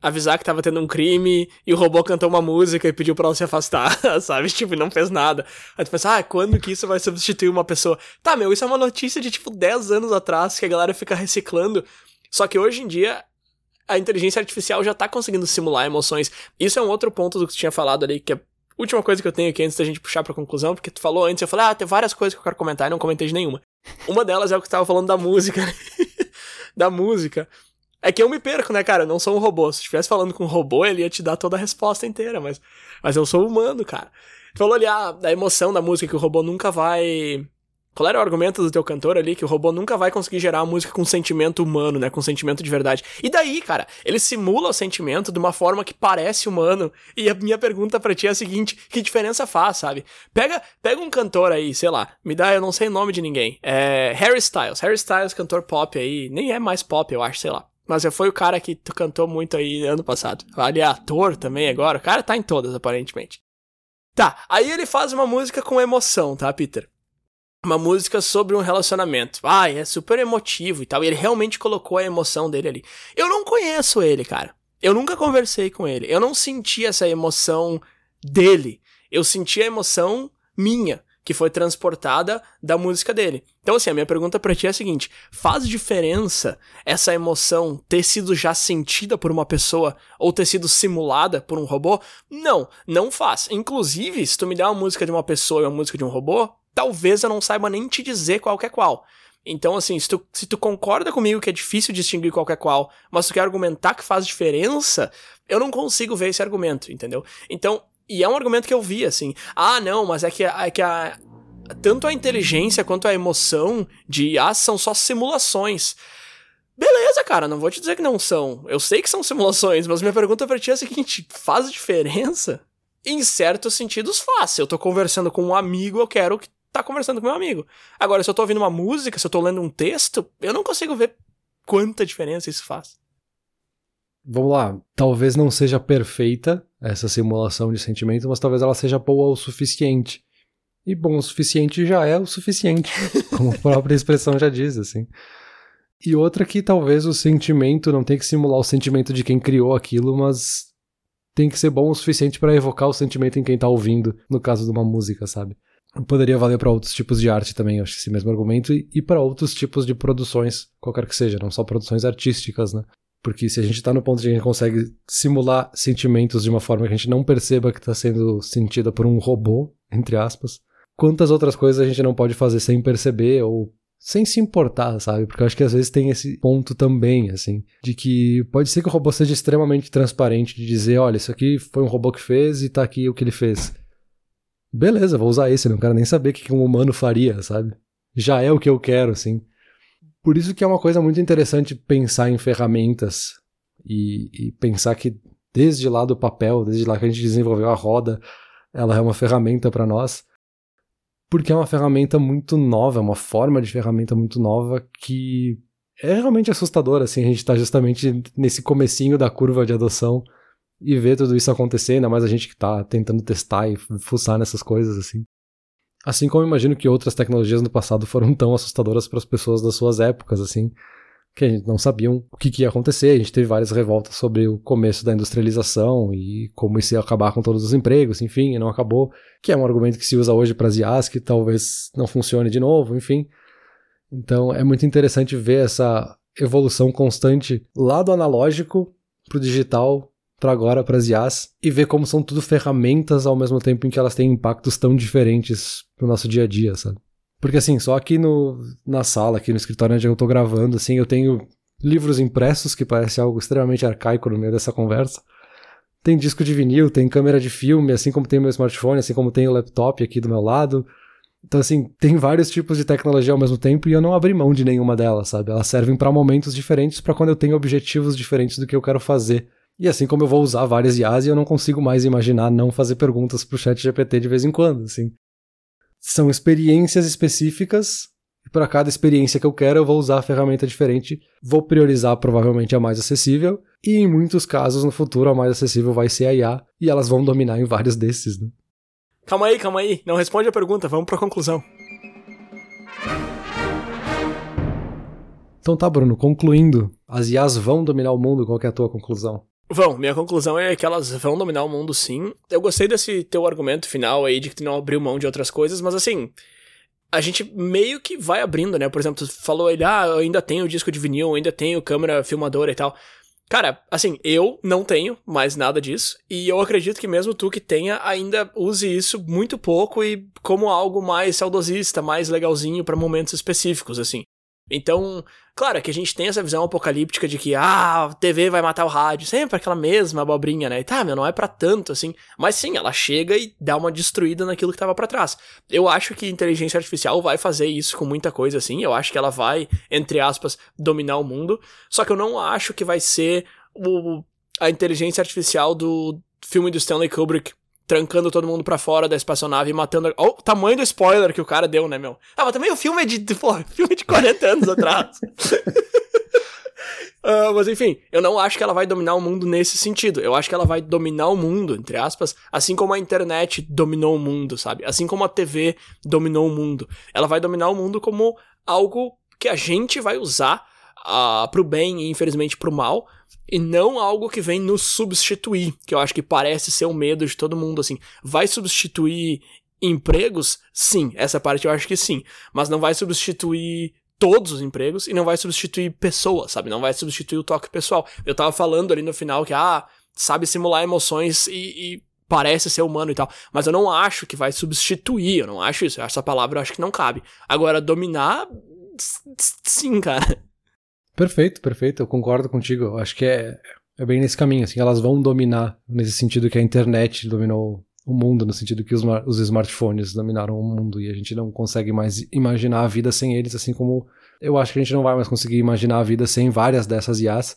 avisar que tava tendo um crime e o robô cantou uma música e pediu pra ela se afastar, sabe? Tipo, não fez nada. Aí tu pensa, ah, quando que isso vai substituir uma pessoa? Tá, meu, isso é uma notícia de tipo 10 anos atrás que a galera fica reciclando. Só que hoje em dia a inteligência artificial já tá conseguindo simular emoções. Isso é um outro ponto do que tu tinha falado ali, que é última coisa que eu tenho aqui antes da gente puxar pra conclusão, porque tu falou antes, eu falei, ah, tem várias coisas que eu quero comentar e não comentei de nenhuma. Uma delas é o que tu tava falando da música. da música. É que eu me perco, né, cara? Eu não sou um robô. Se estivesse falando com um robô, ele ia te dar toda a resposta inteira, mas, mas eu sou humano, cara. Tu falou ali, ah, da emoção da música, que o robô nunca vai. Qual era o argumento do teu cantor ali? Que o robô nunca vai conseguir gerar uma música com sentimento humano, né? Com sentimento de verdade. E daí, cara? Ele simula o sentimento de uma forma que parece humano. E a minha pergunta para ti é a seguinte: que diferença faz, sabe? Pega, pega um cantor aí, sei lá, me dá, eu não sei o nome de ninguém. É. Harry Styles. Harry Styles, cantor pop aí. Nem é mais pop, eu acho, sei lá. Mas já foi o cara que cantou muito aí ano passado. Ali é ator também agora. O cara tá em todas, aparentemente. Tá, aí ele faz uma música com emoção, tá, Peter? Uma música sobre um relacionamento. Ah, é super emotivo e tal. E ele realmente colocou a emoção dele ali. Eu não conheço ele, cara. Eu nunca conversei com ele. Eu não senti essa emoção dele. Eu senti a emoção minha que foi transportada da música dele. Então, assim, a minha pergunta para ti é a seguinte: faz diferença essa emoção ter sido já sentida por uma pessoa ou ter sido simulada por um robô? Não, não faz. Inclusive, se tu me der uma música de uma pessoa e uma música de um robô, talvez eu não saiba nem te dizer qual que é qual. Então, assim, se tu, se tu concorda comigo que é difícil distinguir qual é qual, mas tu quer argumentar que faz diferença, eu não consigo ver esse argumento, entendeu? Então, e é um argumento que eu vi, assim. Ah, não, mas é que, é que a, tanto a inteligência quanto a emoção de IA são só simulações. Beleza, cara, não vou te dizer que não são. Eu sei que são simulações, mas minha pergunta pra ti é a seguinte: faz diferença? Em certos sentidos faz. Se eu tô conversando com um amigo, eu quero que tá conversando com meu amigo. Agora, se eu tô ouvindo uma música, se eu tô lendo um texto, eu não consigo ver quanta diferença isso faz. Vamos lá, talvez não seja perfeita essa simulação de sentimento, mas talvez ela seja boa o suficiente. E bom o suficiente já é o suficiente, como a própria expressão já diz, assim. E outra que talvez o sentimento não tem que simular o sentimento de quem criou aquilo, mas tem que ser bom o suficiente para evocar o sentimento em quem tá ouvindo, no caso de uma música, sabe? Poderia valer para outros tipos de arte também, acho que esse mesmo argumento, e para outros tipos de produções, qualquer que seja, não só produções artísticas, né? Porque se a gente está no ponto de a gente consegue simular sentimentos de uma forma que a gente não perceba que está sendo sentida por um robô, entre aspas, quantas outras coisas a gente não pode fazer sem perceber ou sem se importar, sabe? Porque eu acho que às vezes tem esse ponto também, assim, de que pode ser que o robô seja extremamente transparente de dizer, olha, isso aqui foi um robô que fez e tá aqui o que ele fez. Beleza, vou usar esse, não quero nem saber o que um humano faria, sabe? Já é o que eu quero, assim. Por isso que é uma coisa muito interessante pensar em ferramentas e, e, pensar que desde lá do papel, desde lá que a gente desenvolveu a roda, ela é uma ferramenta para nós, porque é uma ferramenta muito nova, é uma forma de ferramenta muito nova que é realmente assustadora, assim, a gente está justamente nesse comecinho da curva de adoção e ver tudo isso acontecer, ainda mais a gente que está tentando testar e fuçar nessas coisas, assim. Assim como imagino que outras tecnologias no passado foram tão assustadoras para as pessoas das suas épocas, assim, que a gente não sabiam o que, que, ia acontecer. A gente teve várias revoltas sobre o começo da industrialização e como isso ia acabar com todos os empregos, enfim, e não acabou. Que é um argumento que se usa hoje para as IAs, que talvez não funcione de novo, enfim. Então é muito interessante ver essa evolução constante lá do analógico para o digital agora para as IAs e ver como são tudo ferramentas ao mesmo tempo em que elas têm impactos tão diferentes pro nosso dia a dia, sabe? Porque assim, só aqui no, na sala, aqui no escritório onde eu tô gravando, assim, eu tenho livros impressos, que parece algo extremamente arcaico no meio dessa conversa. Tem disco de vinil, tem câmera de filme, assim como tem meu smartphone, assim como tem o laptop aqui do meu lado. Então, assim, tem vários tipos de tecnologia ao mesmo tempo e eu não abri mão de nenhuma delas, sabe? Elas servem para momentos diferentes, para quando eu tenho objetivos diferentes do que eu quero fazer. E assim como eu vou usar várias IAs e eu não consigo mais imaginar não fazer perguntas pro chat GPT de vez em quando, assim. São experiências específicas e para cada experiência que eu quero eu vou usar a ferramenta diferente, vou priorizar provavelmente a mais acessível e em muitos casos no futuro a mais acessível vai ser a IA e elas vão dominar em vários desses, né? Calma aí, calma aí, não responde a pergunta, vamos para a conclusão. Então tá, Bruno, concluindo, as IAs vão dominar o mundo, qual é a tua conclusão? Vão, minha conclusão é que elas vão dominar o mundo sim. Eu gostei desse teu argumento final aí de que tu não abriu mão de outras coisas, mas assim, a gente meio que vai abrindo, né? Por exemplo, tu falou ele, ah, eu ainda tenho disco de vinil, ainda tenho câmera filmadora e tal. Cara, assim, eu não tenho mais nada disso, e eu acredito que mesmo tu que tenha, ainda use isso muito pouco e como algo mais saudosista, mais legalzinho para momentos específicos, assim. Então, claro é que a gente tem essa visão apocalíptica de que, ah, a TV vai matar o rádio, sempre aquela mesma abobrinha, né? E tá, meu, não é para tanto assim. Mas sim, ela chega e dá uma destruída naquilo que tava para trás. Eu acho que inteligência artificial vai fazer isso com muita coisa assim. Eu acho que ela vai, entre aspas, dominar o mundo. Só que eu não acho que vai ser o, a inteligência artificial do filme do Stanley Kubrick trancando todo mundo pra fora da espaçonave e matando. Olha o tamanho do spoiler que o cara deu, né, meu? Ah, mas também o filme é de. Filme de 40 anos atrás. Uh, mas enfim, eu não acho que ela vai dominar o mundo nesse sentido. Eu acho que ela vai dominar o mundo, entre aspas, assim como a internet dominou o mundo, sabe? Assim como a TV dominou o mundo. Ela vai dominar o mundo como algo que a gente vai usar uh, pro bem e infelizmente pro mal, e não algo que vem nos substituir, que eu acho que parece ser o medo de todo mundo, assim. Vai substituir empregos? Sim, essa parte eu acho que sim. Mas não vai substituir todos os empregos e não vai substituir pessoas, sabe? Não vai substituir o toque pessoal. Eu tava falando ali no final que, ah, sabe simular emoções e, e parece ser humano e tal. Mas eu não acho que vai substituir, eu não acho isso. Essa palavra eu acho que não cabe. Agora, dominar, sim, cara. Perfeito, perfeito. Eu concordo contigo. Acho que é, é bem nesse caminho. Assim, elas vão dominar nesse sentido que a internet dominou o mundo, no sentido que os, os smartphones dominaram o mundo e a gente não consegue mais imaginar a vida sem eles, assim como eu acho que a gente não vai mais conseguir imaginar a vida sem várias dessas IAs.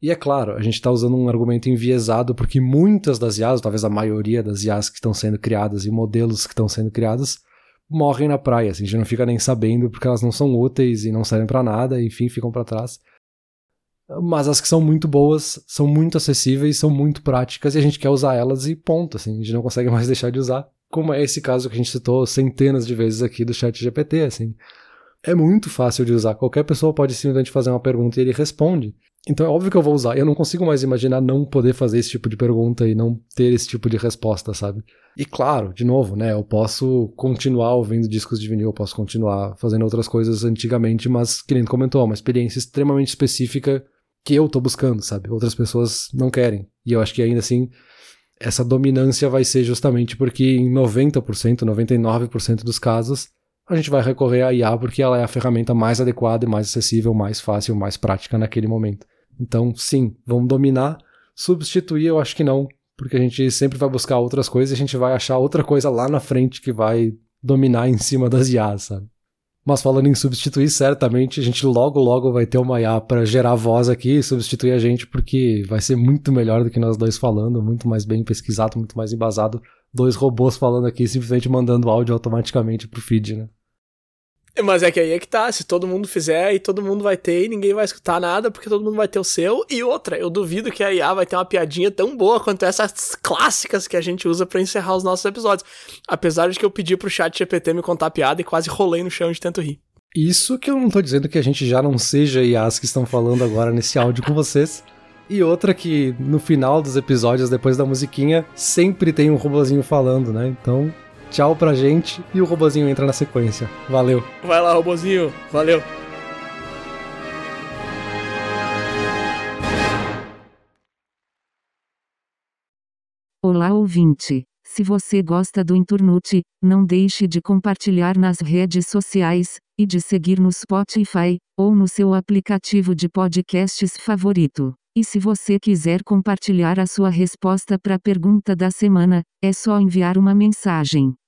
E é claro, a gente está usando um argumento enviesado porque muitas das IAs, talvez a maioria das IAs que estão sendo criadas e modelos que estão sendo criados, morrem na praia, assim, a gente não fica nem sabendo porque elas não são úteis e não servem para nada, enfim, ficam para trás. Mas as que são muito boas, são muito acessíveis, são muito práticas e a gente quer usar elas e ponto, assim, a gente não consegue mais deixar de usar. Como é esse caso que a gente citou centenas de vezes aqui do chat GPT, assim. É muito fácil de usar, qualquer pessoa pode simplesmente fazer uma pergunta e ele responde. Então é óbvio que eu vou usar. Eu não consigo mais imaginar não poder fazer esse tipo de pergunta e não ter esse tipo de resposta, sabe? E claro, de novo, né? Eu posso continuar ouvindo discos de vinil, eu posso continuar fazendo outras coisas antigamente, mas, que nem comentou, é uma experiência extremamente específica que eu tô buscando, sabe? Outras pessoas não querem. E eu acho que ainda assim, essa dominância vai ser justamente porque em 90%, 99% dos casos, a gente vai recorrer à IA porque ela é a ferramenta mais adequada mais acessível, mais fácil, mais prática naquele momento. Então, sim, vamos dominar. Substituir, eu acho que não, porque a gente sempre vai buscar outras coisas e a gente vai achar outra coisa lá na frente que vai dominar em cima das IAs, sabe? Mas falando em substituir, certamente a gente logo logo vai ter uma IA para gerar voz aqui e substituir a gente, porque vai ser muito melhor do que nós dois falando, muito mais bem pesquisado, muito mais embasado. Dois robôs falando aqui, simplesmente mandando áudio automaticamente pro feed, né? Mas é que aí é que tá, se todo mundo fizer e todo mundo vai ter e ninguém vai escutar nada porque todo mundo vai ter o seu. E outra, eu duvido que a IA vai ter uma piadinha tão boa quanto essas clássicas que a gente usa para encerrar os nossos episódios. Apesar de que eu pedi pro chat GPT me contar a piada e quase rolei no chão de tanto rir. Isso que eu não tô dizendo que a gente já não seja IAs que estão falando agora nesse áudio com vocês. E outra que no final dos episódios, depois da musiquinha, sempre tem um robozinho falando, né? Então tchau pra gente e o robozinho entra na sequência. Valeu. Vai lá, robozinho. Valeu. Olá, ouvinte. Se você gosta do Inturnute, não deixe de compartilhar nas redes sociais e de seguir no Spotify ou no seu aplicativo de podcasts favorito. E se você quiser compartilhar a sua resposta para a pergunta da semana, é só enviar uma mensagem.